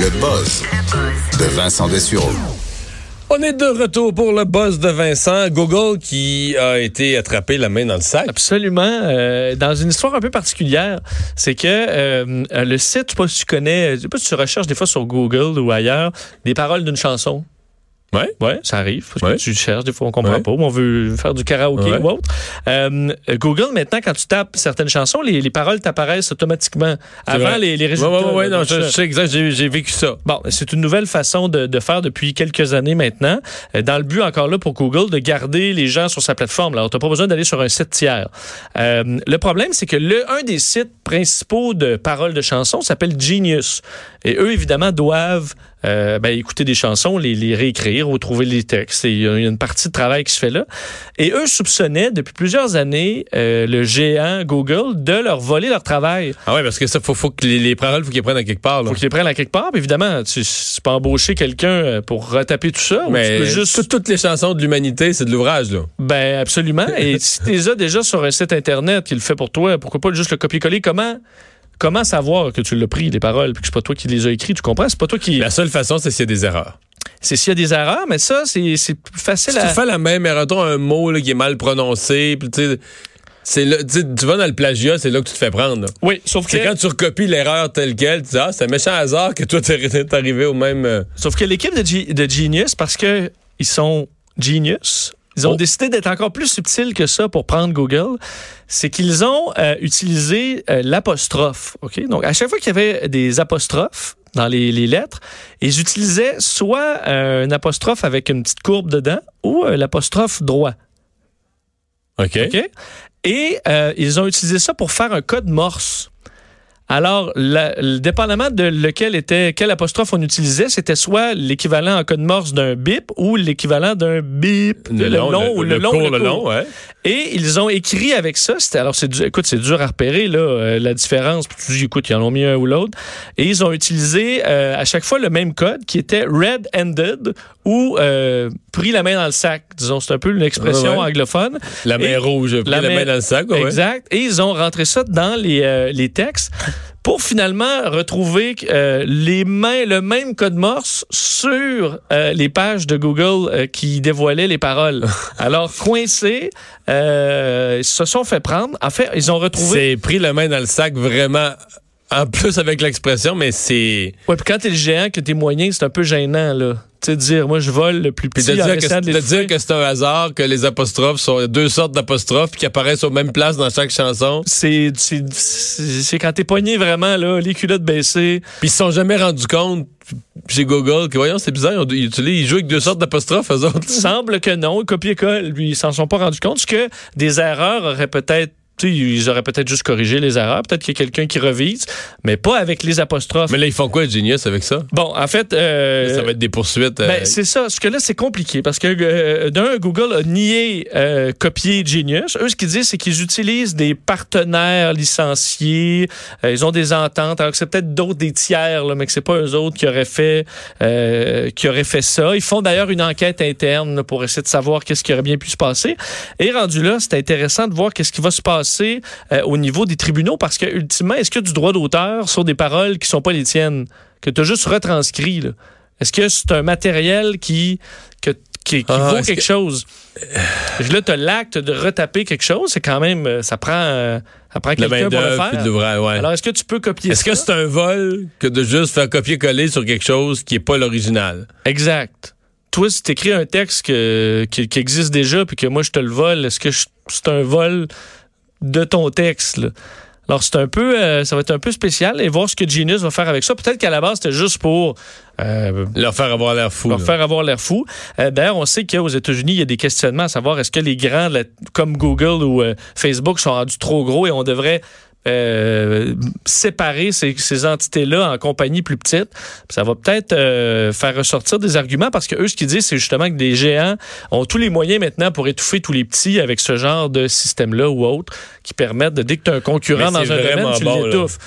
Le buzz de Vincent Dessureau. On est de retour pour le buzz de Vincent. Google qui a été attrapé la main dans le sac. Absolument. Euh, dans une histoire un peu particulière, c'est que euh, le site, je sais pas si tu connais, je sais pas si tu recherches des fois sur Google ou ailleurs, des paroles d'une chanson. Ouais. Ouais, ça arrive. Parce Ouais. que tu cherches, des fois on comprend Ouais. pas, on veut faire du karaoké Ouais. ou autre. Euh, Google, maintenant, quand tu tapes certaines chansons, les, les paroles t'apparaissent automatiquement avant les, résultats. là, non, donc je, je sais exact, j'ai vécu ça. Bon, c'est une nouvelle façon de, de faire depuis quelques années maintenant, euh, dans le but encore là pour Google de garder les gens sur sa plateforme. Alors, t'as pas besoin d'aller sur un site tiers. Euh, le problème, c'est que le un des sites principaux de paroles de chansons s'appelle Genius, et eux évidemment doivent euh, ben, écouter des chansons, les, les réécrire ou trouver les textes. Et Il y a une partie de travail qui se fait là. Et eux soupçonnaient depuis plusieurs années euh, le géant Google de leur voler leur travail. Ah ouais, parce que ça, faut, faut que les, les paroles, faut qu'ils prennent à quelque part. Là. Faut qu'ils les prennent à quelque part. Puis évidemment, tu, tu peux embaucher quelqu'un euh, pour retaper tout ça. ou Mais tu peux juste. tout- toutes les chansons de l'humanité, c'est de l'ouvrage, là. Ben absolument. Et si tu les as déjà sur un site internet qui le fait pour toi, pourquoi pas juste le copier-coller? Comment comment savoir que tu l'as pris les paroles puis que c'est pas toi qui les as écrits Tu comprends? C'est pas toi qui. La seule façon, c'est s'il y a des erreurs. C'est s'il y a des erreurs, mais ça c'est plus facile Si à. tu fais la même erreur, un mot là, qui est mal prononcé, puis tu sais, c'est là, tu vas dans le plagiat, c'est là que tu te fais prendre. là. Oui, sauf que C'est quand tu recopies l'erreur telle quelle, tu dis, ah, c'est un méchant hasard que toi, t'es arrivé au même. euh, sauf que l'équipe de, Ge- de Genius parce que ils sont genius. Ils ont Oh. décidé d'être encore plus subtils que ça pour prendre Google. C'est qu'ils ont euh, utilisé euh, l'apostrophe. Ok, donc à chaque fois qu'il y avait des apostrophes dans les, les lettres, ils utilisaient soit euh, un apostrophe avec une petite courbe dedans ou euh, l'apostrophe droit. OK. OK? Et ils ont utilisé ça pour faire un code morse. Alors, la- le- dépendamment de lequel était, quel apostrophe on utilisait, c'était soit l'équivalent en code morse d'un bip ou l'équivalent d'un bip. Le long, ou le, le court, le long, ouais. Et ils ont écrit avec ça. C'était alors c'est écoute c'est dur à repérer là euh, la différence. Puis tu dis écoute ils en ont mis un ou l'autre. Et ils ont utilisé euh, à chaque fois le même code qui était red-handed ou euh, pris la main dans le sac. Disons c'est un peu une expression Ouais, ouais. anglophone. La main Et rouge, pris la, main dans le sac, ouais. Exact. Et ils ont rentré ça dans les, euh, les textes pour finalement retrouver euh, les mains, le même code morse sur euh, les pages de Google euh, qui dévoilaient les paroles. Alors, coincés, euh, ils se sont fait prendre. En fait, ils ont retrouvé... C'est pris la main dans le sac vraiment. En plus avec l'expression, mais c'est. Ouais, puis quand t'es le géant, que t'es moyen, c'est un peu gênant, là. Tu sais, dire, moi, je vole le plus Puis petit de en dire, que, essayant de dire que c'est un hasard que les apostrophes sont deux sortes d'apostrophes puis qui apparaissent aux mêmes places dans chaque chanson. c'est c'est- quand t'es pogné vraiment, là, les culottes baissées. Puis ils se sont jamais rendus compte chez Google que voyons, c'est bizarre, ils, ont- ils utilisent- ils jouent avec deux sortes d'apostrophes, eux autres. semble que non. Copier-colle, lui, ils s'en sont pas rendus compte. que des erreurs auraient peut-être. Tu sais, Ils auraient peut-être juste corrigé les erreurs. Peut-être qu'il y a quelqu'un qui revise, mais pas avec les apostrophes. Mais là, ils font quoi, Genius, avec ça? bon, en fait. euh, ça va être des poursuites. euh, ben, c'est ça. Ce que là, c'est compliqué parce que euh, d'un, Google a nié euh, copier Genius. Eux, ce qu'ils disent, c'est qu'ils utilisent des partenaires licenciés. Euh, ils ont des ententes. Alors que c'est peut-être d'autres des tiers, là, mais que c'est pas eux autres qui auraient fait euh, qui auraient fait ça. Ils font d'ailleurs une enquête interne là, pour essayer de savoir qu'est-ce qui aurait bien pu se passer. Et rendu là, c'est intéressant de voir qu'est-ce qui va se passer euh, au niveau des tribunaux parce que ultimement, est-ce a du droit d'auteur sur des paroles qui sont pas les tiennes, que tu as juste retranscrit là? Est-ce que c'est un matériel qui, que, qui, qui Ah, vaut quelque que- chose? Là, tu as l'acte de retaper quelque chose, c'est quand même, euh, ça prend, euh, ça prend quelqu'un pour le faire. de ouais. Alors, est-ce que tu peux copier Est-ce que c'est un vol que de juste faire copier-coller sur quelque chose qui est pas l'original? Exact. Toi, si tu écris un texte que- qui, qui existe déjà puis que moi je te le vole, est-ce que je- c'est un vol de ton texte? là? Alors, c'est un peu, euh, ça va être un peu spécial et voir ce que Genius va faire avec ça. Peut-être qu'à la base, c'était juste pour euh, Leur faire avoir l'air fou. leur là. faire avoir l'air fou. Euh, D'ailleurs, on sait qu'aux États-Unis, il y a des questionnements à savoir est-ce que les grands, comme Google ou euh, Facebook, sont rendus trop gros et on devrait euh, séparer ces, ces entités-là en compagnies plus petites. Ça va peut-être euh, faire ressortir des arguments parce que eux, ce qu'ils disent, c'est justement que des géants ont tous les moyens maintenant pour étouffer tous les petits avec ce genre de système-là ou autre qui permettent de, dès que tu as un concurrent dans un domaine, tu bon, l'étouffes.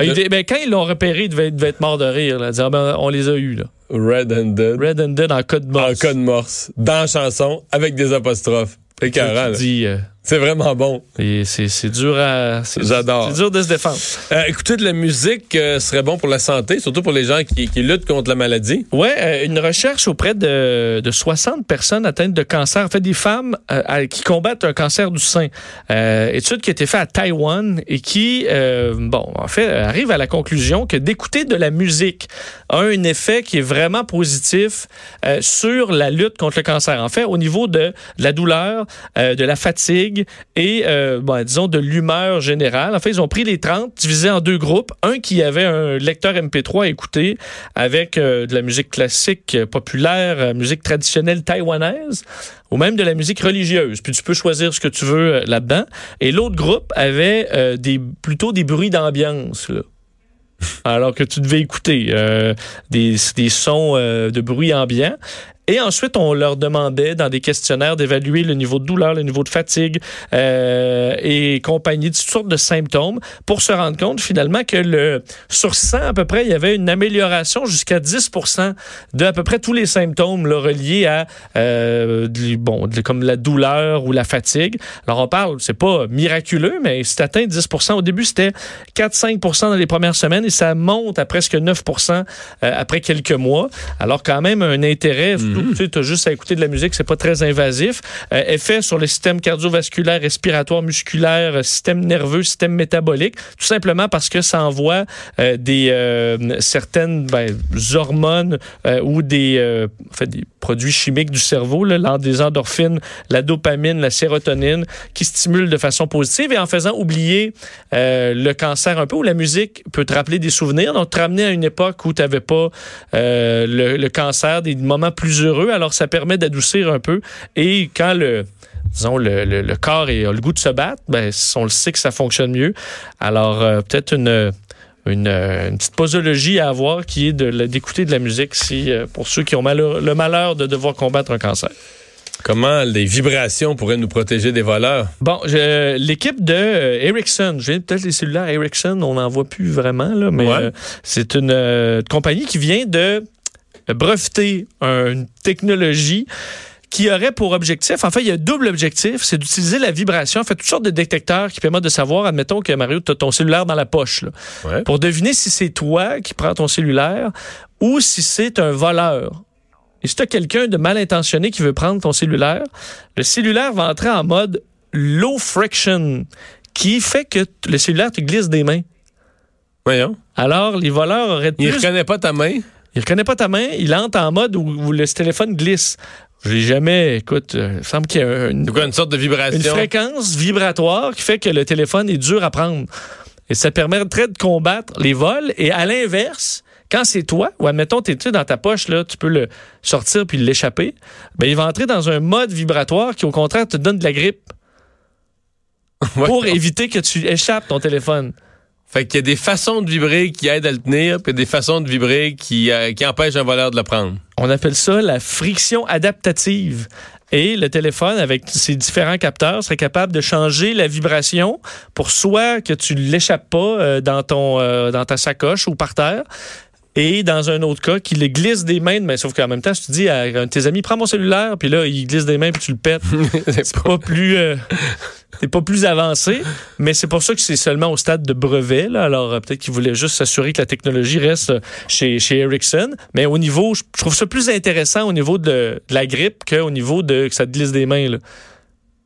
Il Le- dit- ben, quand ils l'ont repéré, il devait, devait être mort de rire. Là, dire, Ah ben, on les a eus. Là. Red-handed. Red-handed en code En morse. code morse. Dans la chanson, avec des apostrophes. Tu dis, euh, C'est vraiment bon. C'est dur à. J'adore. C'est dur de se défendre. Euh, écouter de la musique euh, serait bon pour la santé, surtout pour les gens qui, qui luttent contre la maladie. Ouais, euh, une recherche auprès de, de 60 personnes atteintes de cancer, en fait des femmes qui combattent un cancer du sein. Étude qui a été faite à Taïwan et qui, bon, en fait, arrive à la conclusion que d'écouter de la musique a un effet qui est vraiment positif sur la lutte contre le cancer. En fait, au niveau de, de la douleur, de la fatigue et, euh, bon, disons, de l'humeur générale. En fait, ils ont pris les 30, divisés en deux groupes. Un qui avait un lecteur MP3 à écouter avec euh, de la musique classique euh, populaire, musique traditionnelle taïwanaise, ou même de la musique religieuse. Puis tu peux choisir ce que tu veux là-dedans. Et l'autre groupe avait des, plutôt des bruits d'ambiance. là. Alors que tu devais écouter des, des sons de bruit ambiant. Et ensuite, on leur demandait dans des questionnaires d'évaluer le niveau de douleur, le niveau de fatigue euh, et compagnie, toutes sortes de symptômes pour se rendre compte finalement que le sur 100 à peu près, il y avait une amélioration jusqu'à 10% de à peu près tous les symptômes là, reliés à euh, bon, comme la douleur ou la fatigue. Alors on parle, c'est pas miraculeux, mais c'est atteint 10% Au début, c'était 4-5% dans les premières semaines et ça monte à presque 9% euh, après quelques mois. Alors quand même un intérêt, surtout, tu as juste à écouter de la musique, c'est pas très invasif. Euh, effet sur le système cardiovasculaire, respiratoire, musculaire, euh, système nerveux, système métabolique, tout simplement parce que ça envoie euh, des euh, certaines ben, hormones ou des, des produits chimiques du cerveau, là, des endorphines, la dopamine, la sérotonine, qui stimulent de façon positive et en faisant oublier euh, le cancer un peu, où la musique peut te rappeler des souvenirs, donc te ramener à une époque où tu n'avais pas euh, le, cancer, des moments plus heureux, alors ça permet d'adoucir un peu. Et quand le disons, le, corps a le goût de se battre, ben, on le sait que ça fonctionne mieux. Alors, euh, peut-être une, une, euh, une petite posologie à avoir qui est d'écouter de la musique si, euh, pour ceux qui ont malheur- le malheur de devoir combattre un cancer. Comment les vibrations pourraient nous protéger des voleurs? Bon, l'équipe de euh, Ericsson, je viens peut-être les cellulaires Ericsson, on n'en voit plus vraiment, là, mais Ouais. euh, c'est une euh, compagnie qui vient de breveter un- une technologie qui aurait pour objectif, en fait, il y a un double objectif, c'est d'utiliser la vibration, en fait, toutes sortes de détecteurs qui permettent de savoir, admettons que Mario, tu as ton cellulaire dans la poche, là, Ouais. pour deviner si c'est toi qui prends ton cellulaire ou si c'est un voleur. Et si tu as quelqu'un de mal intentionné qui veut prendre ton cellulaire, le cellulaire va entrer en mode low friction, qui fait que le cellulaire te glisse des mains. Voyons. Alors, les voleurs auraient Il plus... reconnaît pas ta main? Il reconnaît pas ta main, il entre en mode où, où le téléphone glisse. Je l'ai jamais... Écoute, euh, il semble qu'il y a une, quoi, une sorte de une vibration? fréquence vibratoire qui fait que le téléphone est dur à prendre. Et ça permettrait de combattre les vols. Et à l'inverse, quand c'est toi, ou admettons, tu es dans ta poche, là, tu peux le sortir puis l'échapper, ben, il va entrer dans un mode vibratoire qui, au contraire, te donne de la grippe pour éviter que tu échappes ton téléphone. Fait qu'il y a des façons de vibrer qui aident à le tenir, puis des façons de vibrer qui, euh, qui empêchent un voleur de le prendre. On appelle ça la friction adaptative. Et le téléphone, avec ses différents capteurs, serait capable de changer la vibration pour soit que tu l'échappes pas euh, dans, ton, euh, dans ta sacoche ou par terre, et dans un autre cas, qu'il le glisse des mains, mais sauf qu'en même temps, si tu dis à un de tes amis, prends mon cellulaire, puis là, il glisse des mains, puis tu le pètes, c'est pas plus... euh, c'est pas plus avancé, mais c'est pour ça que c'est seulement au stade de brevet. Là. Alors, euh, peut-être qu'ils voulaient juste s'assurer que la technologie reste euh, chez, chez Ericsson. Mais au niveau, je je trouve ça plus intéressant au niveau de, de la grippe qu'au niveau de que ça te glisse des mains. Là.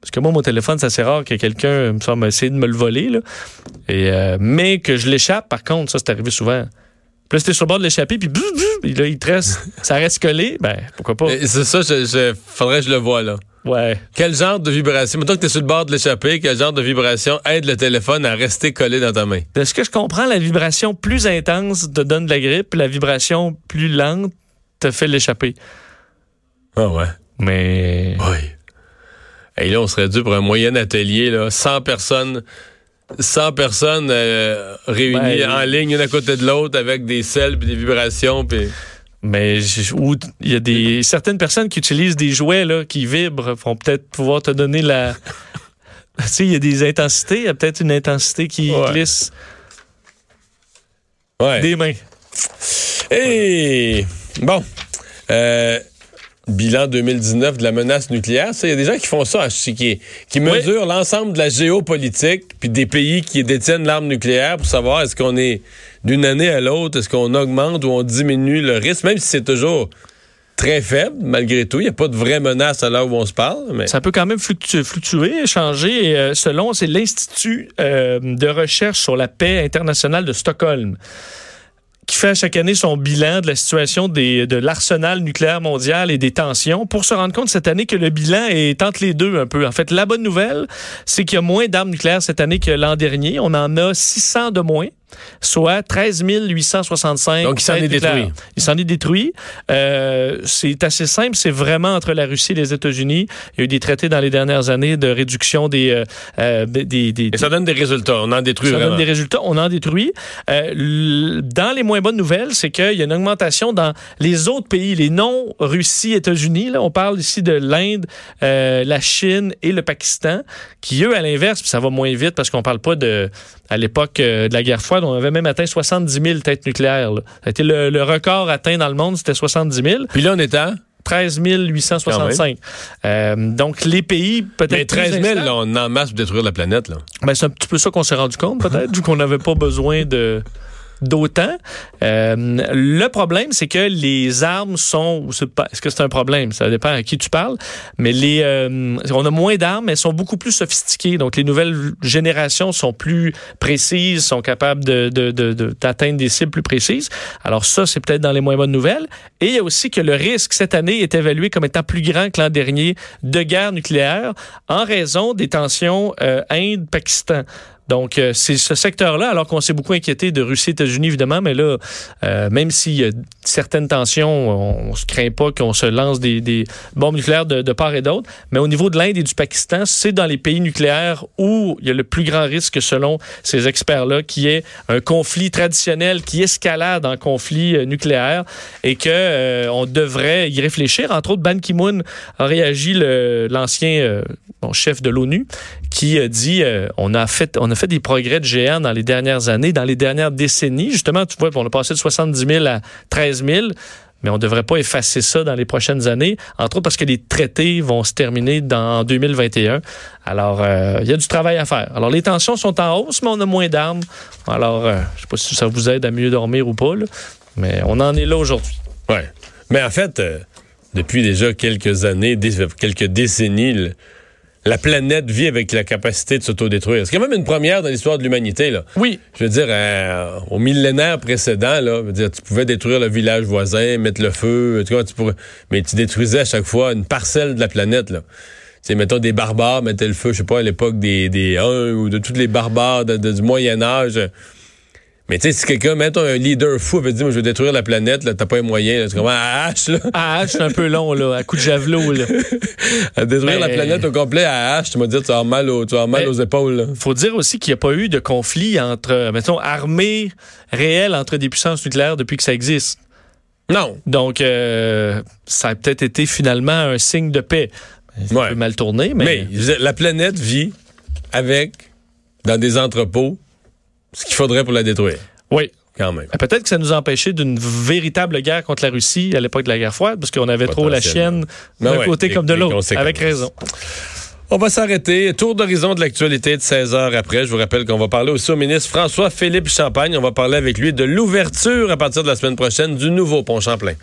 Parce que moi, mon téléphone, c'est assez rare que quelqu'un me semble essayer de me le voler. Là. Et, euh, mais que je l'échappe, par contre, ça, c'est arrivé souvent. Puis là, si t'es sur le bord de l'échapper, puis bzz, bzz, là, il te reste, ça reste collé, ben, pourquoi pas? C'est ça, je, je- faudrait que je le voie, là. Ouais. Quel genre de vibration? Mettons que tu es sur le bord de l'échapper, quel genre de vibration aide le téléphone à rester collé dans ta main? De ce que je comprends, la vibration plus intense te donne de la grippe, la vibration plus lente te fait l'échapper. Ah ouais. Mais. Oui. Et là, on serait dû pour un moyen atelier, là, 100 personnes. 100 personnes euh, réunies Ben, en ligne, une à côté de l'autre, avec des selles puis des vibrations. Puis... Mais il y a des certaines personnes qui utilisent des jouets là, qui vibrent, vont peut-être pouvoir te donner la. tu sais, il y a des intensités, il y a peut-être une intensité qui Ouais. glisse Ouais. des mains. Et bon, euh, bilan 2019 de la menace nucléaire. Il y a des gens qui font ça, qui, qui mesurent l'ensemble de la géopolitique puis des pays qui détiennent l'arme nucléaire pour savoir est-ce qu'on est d'une année à l'autre, est-ce qu'on augmente ou on diminue le risque, même si c'est toujours très faible, malgré tout. Il n'y a pas de vraie menace à l'heure où on se parle. Mais... Ça peut quand même fluctuer, changer. Euh, selon, c'est l'Institut euh, de recherche sur la paix internationale de Stockholm qui fait chaque année son bilan de la situation des, de l'arsenal nucléaire mondial et des tensions pour se rendre compte cette année que le bilan est entre les deux un peu. En fait, la bonne nouvelle, c'est qu'il y a moins d'armes nucléaires cette année que l'an dernier. On en a 600 de moins soit 13 865. Donc, il s'en est détruit. Il s'en est détruit. Euh, c'est assez simple. C'est vraiment entre la Russie et les États-Unis. Il y a eu des traités dans les dernières années de réduction des... Euh, euh des, des, et ça donne des résultats. On en détruit Ça donne des résultats. On en détruit. Euh, dans les moins bonnes nouvelles, c'est qu'il y a une augmentation dans les autres pays, les non-Russie, États-Unis. Là, on parle ici de l'Inde, euh, la Chine et le Pakistan, qui, eux, à l'inverse, ça va moins vite parce qu'on parle pas de... À l'époque de la guerre froide, on avait même atteint 70 000 têtes nucléaires. Ça a été le, record atteint dans le monde, c'était 70 000. Puis là, on est à? 13 865. Euh, donc, les pays, peut-être. Mais 13 000, là, on en masse pour détruire la planète. Là. Ben, c'est un petit peu ça qu'on s'est rendu compte, peut-être, vu qu'on n'avait pas besoin de d'autant. Euh, le problème, c'est que les armes sont... Est-ce que c'est un problème? Ça dépend à qui tu parles. Mais les, euh, on a moins d'armes, elles sont beaucoup plus sophistiquées. Donc, les nouvelles générations sont plus précises, sont capables d'atteindre de, de, des cibles plus précises. Alors ça, c'est peut-être dans les moins bonnes nouvelles. Et il y a aussi que le risque cette année est évalué comme étant plus grand que l'an dernier de guerre nucléaire en raison des tensions euh, Inde-Pakistan. Donc, euh, c'est ce secteur-là, alors qu'on s'est beaucoup inquiété de Russie et États-Unis, évidemment, mais là, euh, même s'il y a certaines tensions, on ne se craint pas qu'on se lance des, bombes nucléaires de, part et d'autre. Mais au niveau de l'Inde et du Pakistan, c'est dans les pays nucléaires où il y a le plus grand risque, selon ces experts-là, qui est un conflit traditionnel qui escalade en conflit euh, nucléaire et que on devrait y réfléchir. Entre autres, Ban Ki-moon a réagi, l'ancien chef de l'ONU, qui a dit on a fait on a fait des progrès de géant dans les dernières années, dans les dernières décennies. Justement, tu vois, on a passé de 70 000 à 13 000 mais on ne devrait pas effacer ça dans les prochaines années, entre autres parce que les traités vont se terminer dans 2021. Alors, euh, il y a du travail à faire. Alors, les tensions sont en hausse, mais on a moins d'armes. Alors, euh, je ne sais pas si ça vous aide à mieux dormir ou pas, mais on en est là aujourd'hui. Oui. Mais en fait, euh, depuis déjà quelques années, quelques décennies, la planète vit avec la capacité de s'autodétruire. C'est quand même une première dans l'histoire de l'humanité. Là. Oui. Je veux dire, euh, au millénaire précédent, là, dire, tu pouvais détruire le village voisin, mettre le feu, tu vois, tu pourrais, mais tu détruisais à chaque fois une parcelle de la planète. Là. C'est mettons des barbares mettaient le feu, je sais pas, à l'époque des, des Huns ou de tous les barbares du Moyen Âge. Mais tu sais, si quelqu'un, mettons un leader fou, veut dire, je vais détruire la planète, là, t'as pas les moyens, là, à hache, là. À hache, c'est un peu long, là, à coup de javelot, là. à détruire la planète au complet à hache, tu m'as dit, tu avoir mal, tu vas mal aux épaules, là. Faut dire aussi qu'il n'y a pas eu de conflit entre, mettons, armées réelles entre des puissances nucléaires depuis que ça existe. Non. Donc, euh, ça a peut-être été finalement un signe de paix. C'est ouais. mal tourné, mais... Mais la planète vit avec, dans des entrepôts, ce qu'il faudrait pour la détruire. Oui. Quand même. Peut-être que ça nous a empêché d'une véritable guerre contre la Russie à l'époque de la guerre froide, parce qu'on avait trop la chienne d'un côté comme de l'autre. Avec raison. On va s'arrêter. Tour d'horizon de l'actualité de 16 heures après. Je vous rappelle qu'on va parler aussi au ministre François-Philippe Champagne. On va parler avec lui de l'ouverture à partir de la semaine prochaine du nouveau pont Champlain.